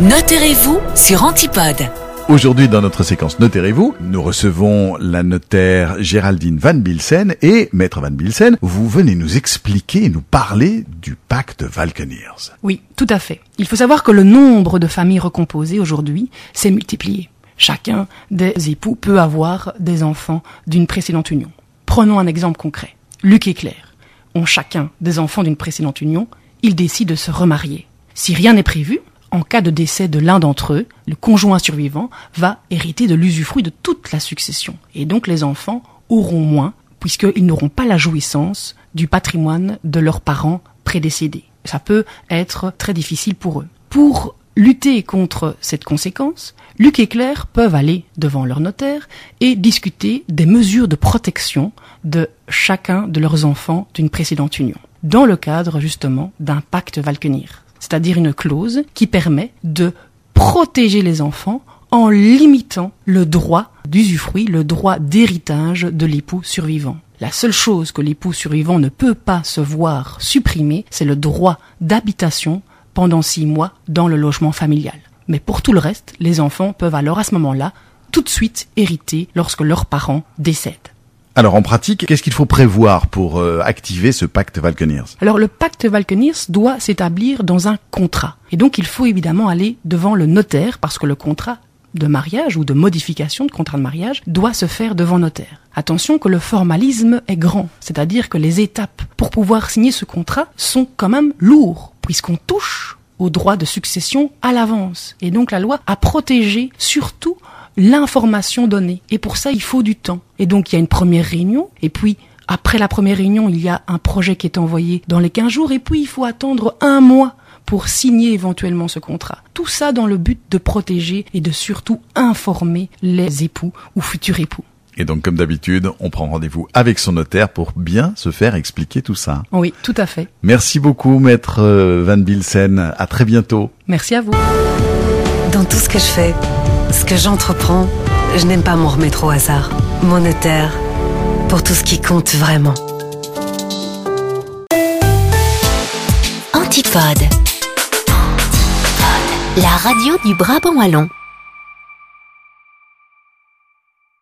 Notez-vous sur Antipode. Aujourd'hui, dans notre séquence Notez-vous, nous recevons la notaire Géraldine Van Bilsen et Maître Van Bilsen, vous venez nous expliquer et nous parler du pacte Valkeniers. Oui, tout à fait. Il faut savoir que le nombre de familles recomposées aujourd'hui s'est multiplié. Chacun des époux peut avoir des enfants d'une précédente union. Prenons un exemple concret. Luc et Claire ont chacun des enfants d'une précédente union. Ils décident de se remarier. Si rien n'est prévu, en cas de décès de l'un d'entre eux, le conjoint survivant va hériter de l'usufruit de toute la succession. Et donc les enfants auront moins, puisqu'ils n'auront pas la jouissance du patrimoine de leurs parents prédécédés. Ça peut être très difficile pour eux. Pour lutter contre cette conséquence, Luc et Claire peuvent aller devant leur notaire et discuter des mesures de protection de chacun de leurs enfants d'une précédente union, dans le cadre justement d'un pacte Valkenir c'est-à-dire une clause qui permet de protéger les enfants en limitant le droit d'usufruit, le droit d'héritage de l'époux survivant. La seule chose que l'époux survivant ne peut pas se voir supprimer, c'est le droit d'habitation pendant six mois dans le logement familial. Mais pour tout le reste, les enfants peuvent alors à ce moment-là tout de suite hériter lorsque leurs parents décèdent. Alors en pratique, qu'est-ce qu'il faut prévoir pour euh, activer ce pacte Valkeniers Alors le pacte Valkeniers doit s'établir dans un contrat. Et donc il faut évidemment aller devant le notaire parce que le contrat de mariage ou de modification de contrat de mariage doit se faire devant notaire. Attention que le formalisme est grand, c'est-à-dire que les étapes pour pouvoir signer ce contrat sont quand même lourds, puisqu'on touche au droit de succession à l'avance. Et donc la loi a protégé surtout l'information donnée. Et pour ça, il faut du temps. Et donc, il y a une première réunion, et puis après la première réunion, il y a un projet qui est envoyé dans les 15 jours, et puis il faut attendre un mois pour signer éventuellement ce contrat. Tout ça dans le but de protéger et de surtout informer les époux ou futurs époux. Et donc, comme d'habitude, on prend rendez-vous avec son notaire pour bien se faire expliquer tout ça. Oui, tout à fait. Merci beaucoup, maître euh, Van Bilsen. À très bientôt. Merci à vous. Dans tout ce que je fais, ce que j'entreprends, je n'aime pas m'en remettre au hasard. Mon notaire, pour tout ce qui compte vraiment. Antipode. La radio du Brabant Wallon.